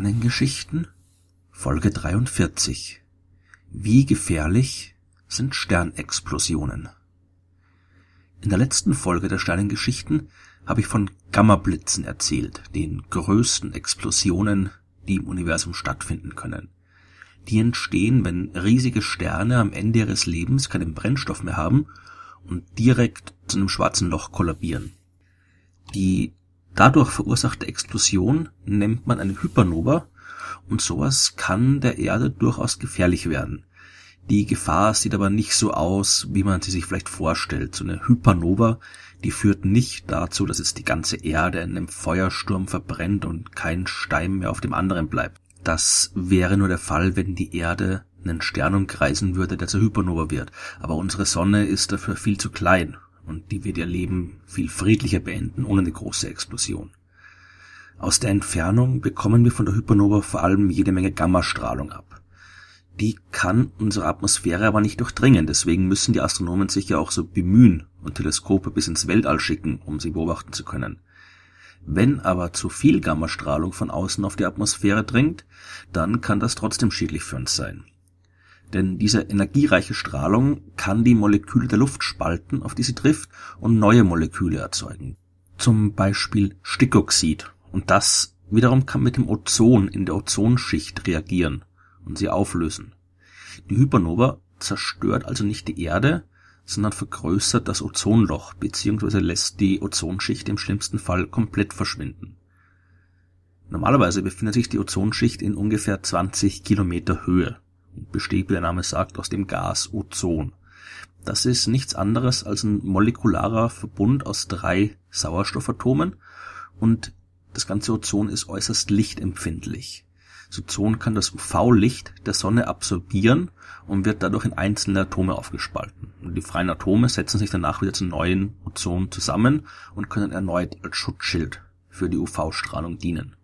Sternengeschichten Folge 43 Wie gefährlich sind Sternexplosionen? In der letzten Folge der Sternengeschichten habe ich von Gammablitzen erzählt, den größten Explosionen, die im Universum stattfinden können. Die entstehen, wenn riesige Sterne am Ende ihres Lebens keinen Brennstoff mehr haben und direkt zu einem schwarzen Loch kollabieren. Die Dadurch verursachte Explosion nennt man eine Hypernova und sowas kann der Erde durchaus gefährlich werden. Die Gefahr sieht aber nicht so aus, wie man sie sich vielleicht vorstellt. So eine Hypernova, die führt nicht dazu, dass jetzt die ganze Erde in einem Feuersturm verbrennt und kein Stein mehr auf dem anderen bleibt. Das wäre nur der Fall, wenn die Erde einen Stern umkreisen würde, der zur Hypernova wird. Aber unsere Sonne ist dafür viel zu klein und die wird ihr Leben viel friedlicher beenden, ohne eine große Explosion. Aus der Entfernung bekommen wir von der Hypernova vor allem jede Menge Gammastrahlung ab. Die kann unsere Atmosphäre aber nicht durchdringen, deswegen müssen die Astronomen sich ja auch so bemühen und Teleskope bis ins Weltall schicken, um sie beobachten zu können. Wenn aber zu viel Gammastrahlung von außen auf die Atmosphäre dringt, dann kann das trotzdem schädlich für uns sein. Denn diese energiereiche Strahlung kann die Moleküle der Luft spalten, auf die sie trifft, und neue Moleküle erzeugen. Zum Beispiel Stickoxid. Und das wiederum kann mit dem Ozon in der Ozonschicht reagieren und sie auflösen. Die Hypernova zerstört also nicht die Erde, sondern vergrößert das Ozonloch bzw. lässt die Ozonschicht im schlimmsten Fall komplett verschwinden. Normalerweise befindet sich die Ozonschicht in ungefähr 20 Kilometer Höhe besteht, wie der Name sagt, aus dem Gas Ozon. Das ist nichts anderes als ein molekularer Verbund aus drei Sauerstoffatomen und das ganze Ozon ist äußerst lichtempfindlich. Das Ozon kann das UV-Licht der Sonne absorbieren und wird dadurch in einzelne Atome aufgespalten. Und die freien Atome setzen sich danach wieder zu neuen Ozon zusammen und können erneut als Schutzschild für die UV-Strahlung dienen.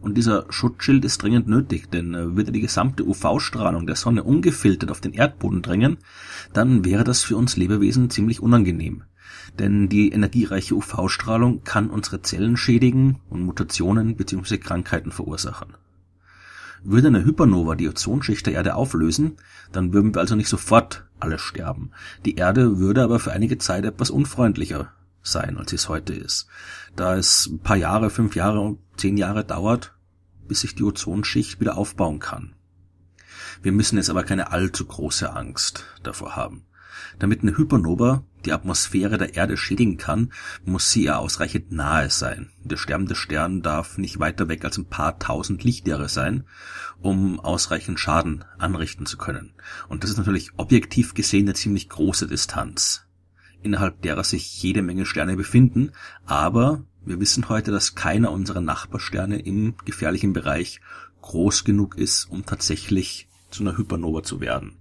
Und dieser Schutzschild ist dringend nötig, denn äh, würde die gesamte UV-Strahlung der Sonne ungefiltert auf den Erdboden dringen, dann wäre das für uns Lebewesen ziemlich unangenehm. Denn die energiereiche UV-Strahlung kann unsere Zellen schädigen und Mutationen bzw. Krankheiten verursachen. Würde eine Hypernova die Ozonschicht der Erde auflösen, dann würden wir also nicht sofort alle sterben. Die Erde würde aber für einige Zeit etwas unfreundlicher sein, als es heute ist. Da es ein paar Jahre, fünf Jahre und zehn Jahre dauert, bis sich die Ozonschicht wieder aufbauen kann. Wir müssen jetzt aber keine allzu große Angst davor haben. Damit eine Hypernova die Atmosphäre der Erde schädigen kann, muss sie ihr ausreichend nahe sein. Der sterbende Stern darf nicht weiter weg als ein paar tausend Lichtjahre sein, um ausreichend Schaden anrichten zu können. Und das ist natürlich objektiv gesehen eine ziemlich große Distanz innerhalb derer sich jede Menge Sterne befinden, aber wir wissen heute, dass keiner unserer Nachbarsterne im gefährlichen Bereich groß genug ist, um tatsächlich zu einer Hypernova zu werden.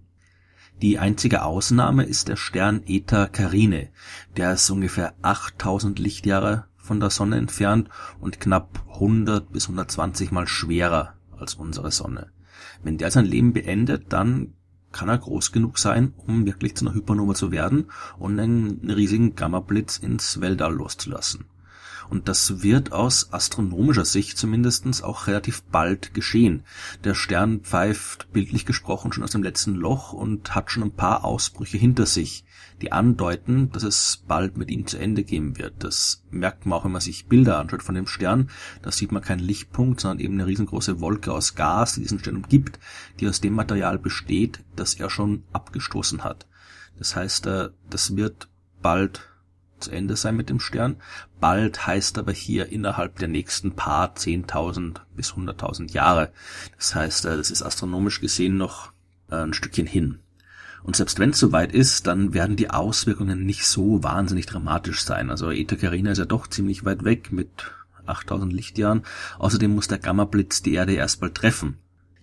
Die einzige Ausnahme ist der Stern Eta Carinae. Der ist ungefähr 8000 Lichtjahre von der Sonne entfernt und knapp 100 bis 120 mal schwerer als unsere Sonne. Wenn der sein Leben beendet, dann kann er groß genug sein, um wirklich zu einer Hypernova zu werden und einen riesigen Gamma-Blitz ins Weltall loszulassen. Und das wird aus astronomischer Sicht zumindestens auch relativ bald geschehen. Der Stern pfeift bildlich gesprochen schon aus dem letzten Loch und hat schon ein paar Ausbrüche hinter sich die andeuten, dass es bald mit ihm zu Ende gehen wird. Das merkt man auch, wenn man sich Bilder anschaut von dem Stern. Da sieht man keinen Lichtpunkt, sondern eben eine riesengroße Wolke aus Gas, die diesen Stern umgibt, die aus dem Material besteht, das er schon abgestoßen hat. Das heißt, äh, das wird bald zu Ende sein mit dem Stern. Bald heißt aber hier innerhalb der nächsten paar 10.000 bis 100.000 Jahre. Das heißt, äh, das ist astronomisch gesehen noch äh, ein Stückchen hin. Und selbst wenn es soweit ist, dann werden die Auswirkungen nicht so wahnsinnig dramatisch sein. Also Eta Carina ist ja doch ziemlich weit weg mit 8000 Lichtjahren. Außerdem muss der Gammablitz die Erde erstmal treffen.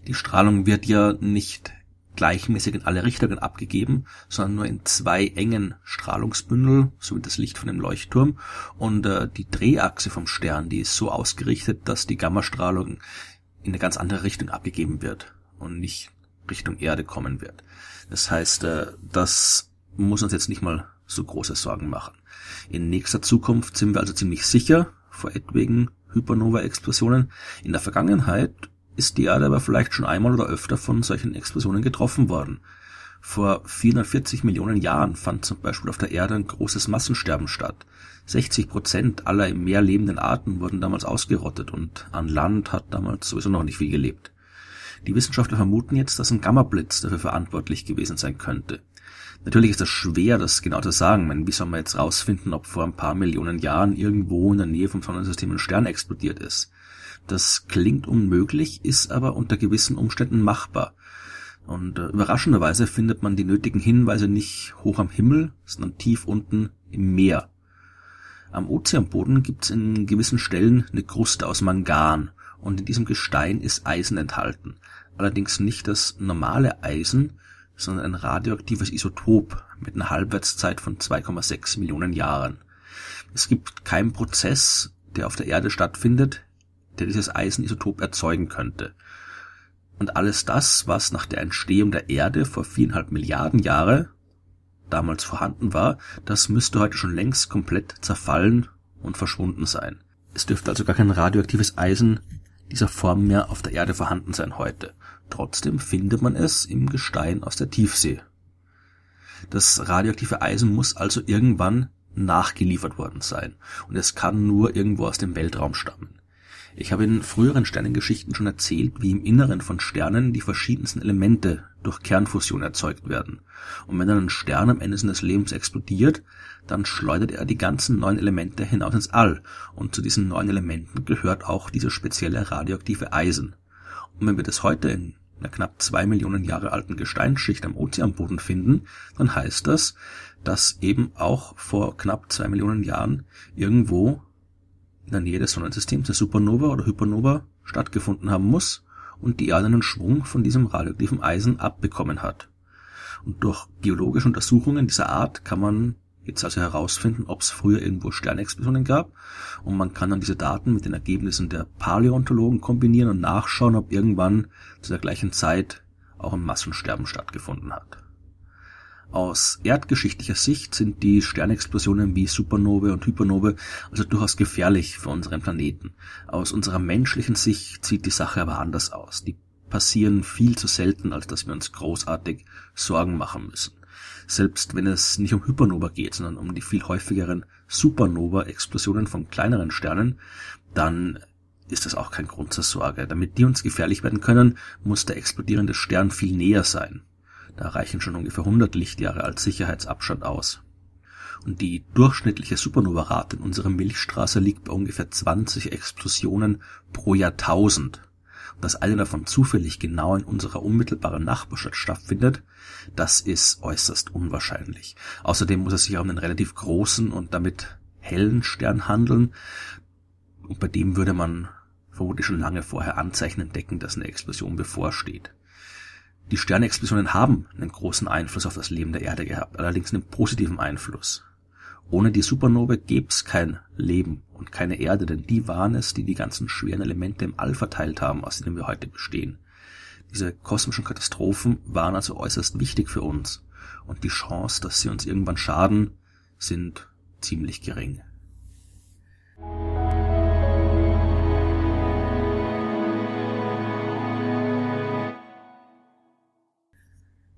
Die Strahlung wird ja nicht gleichmäßig in alle Richtungen abgegeben, sondern nur in zwei engen Strahlungsbündel, so wie das Licht von dem Leuchtturm. Und äh, die Drehachse vom Stern, die ist so ausgerichtet, dass die Gammastrahlung in eine ganz andere Richtung abgegeben wird und nicht Richtung Erde kommen wird. Das heißt, äh, das muss uns jetzt nicht mal so große Sorgen machen. In nächster Zukunft sind wir also ziemlich sicher vor etwaigen Hypernova-Explosionen. In der Vergangenheit ist die Erde aber vielleicht schon einmal oder öfter von solchen Explosionen getroffen worden. Vor 440 Millionen Jahren fand zum Beispiel auf der Erde ein großes Massensterben statt. 60 Prozent aller im Meer lebenden Arten wurden damals ausgerottet und an Land hat damals sowieso noch nicht viel gelebt. Die Wissenschaftler vermuten jetzt, dass ein Gammablitz dafür verantwortlich gewesen sein könnte. Natürlich ist es schwer, das genau zu sagen. Meine, wie soll man jetzt rausfinden, ob vor ein paar Millionen Jahren irgendwo in der Nähe vom Sonnensystem ein Stern explodiert ist? Das klingt unmöglich, ist aber unter gewissen Umständen machbar. Und äh, überraschenderweise findet man die nötigen Hinweise nicht hoch am Himmel, sondern tief unten im Meer. Am Ozeanboden gibt es in gewissen Stellen eine Kruste aus Mangan und in diesem Gestein ist Eisen enthalten. Allerdings nicht das normale Eisen, sondern ein radioaktives Isotop mit einer Halbwertszeit von 2,6 Millionen Jahren. Es gibt keinen Prozess, der auf der Erde stattfindet, der dieses Eisenisotop erzeugen könnte. Und alles das, was nach der Entstehung der Erde vor viereinhalb Milliarden Jahre damals vorhanden war, das müsste heute schon längst komplett zerfallen und verschwunden sein. Es dürfte also gar kein radioaktives Eisen dieser Form mehr auf der Erde vorhanden sein heute. Trotzdem findet man es im Gestein aus der Tiefsee. Das radioaktive Eisen muss also irgendwann nachgeliefert worden sein und es kann nur irgendwo aus dem Weltraum stammen. Ich habe in früheren Sternengeschichten schon erzählt, wie im Inneren von Sternen die verschiedensten Elemente durch Kernfusion erzeugt werden. Und wenn dann ein Stern am Ende seines Lebens explodiert, dann schleudert er die ganzen neuen Elemente hinaus ins All. Und zu diesen neuen Elementen gehört auch dieses spezielle radioaktive Eisen. Und wenn wir das heute in einer knapp zwei Millionen Jahre alten Gesteinsschicht am Ozeanboden finden, dann heißt das, dass eben auch vor knapp zwei Millionen Jahren irgendwo in der Nähe des Sonnensystems eine Supernova oder Hypernova stattgefunden haben muss und die Erde einen Schwung von diesem radioaktiven Eisen abbekommen hat. Und durch geologische Untersuchungen dieser Art kann man jetzt also herausfinden, ob es früher irgendwo Sternexplosionen gab und man kann dann diese Daten mit den Ergebnissen der Paläontologen kombinieren und nachschauen, ob irgendwann zu der gleichen Zeit auch ein Massensterben stattgefunden hat. Aus erdgeschichtlicher Sicht sind die Sternexplosionen wie Supernovae und Hypernovae also durchaus gefährlich für unseren Planeten. Aus unserer menschlichen Sicht sieht die Sache aber anders aus. Die passieren viel zu selten, als dass wir uns großartig Sorgen machen müssen. Selbst wenn es nicht um Hypernova geht, sondern um die viel häufigeren Supernova-Explosionen von kleineren Sternen, dann ist das auch kein Grund zur Sorge. Damit die uns gefährlich werden können, muss der explodierende Stern viel näher sein. Da reichen schon ungefähr 100 Lichtjahre als Sicherheitsabstand aus. Und die durchschnittliche Supernova-Rate in unserer Milchstraße liegt bei ungefähr 20 Explosionen pro Jahrtausend. Und dass eine davon zufällig genau in unserer unmittelbaren Nachbarschaft stattfindet, das ist äußerst unwahrscheinlich. Außerdem muss es sich um einen relativ großen und damit hellen Stern handeln, und bei dem würde man vermutlich schon lange vorher Anzeichen entdecken, dass eine Explosion bevorsteht. Die Sternexplosionen haben einen großen Einfluss auf das Leben der Erde gehabt, allerdings einen positiven Einfluss. Ohne die Supernova gäb's kein Leben und keine Erde, denn die waren es, die die ganzen schweren Elemente im All verteilt haben, aus denen wir heute bestehen. Diese kosmischen Katastrophen waren also äußerst wichtig für uns und die Chance, dass sie uns irgendwann schaden, sind ziemlich gering.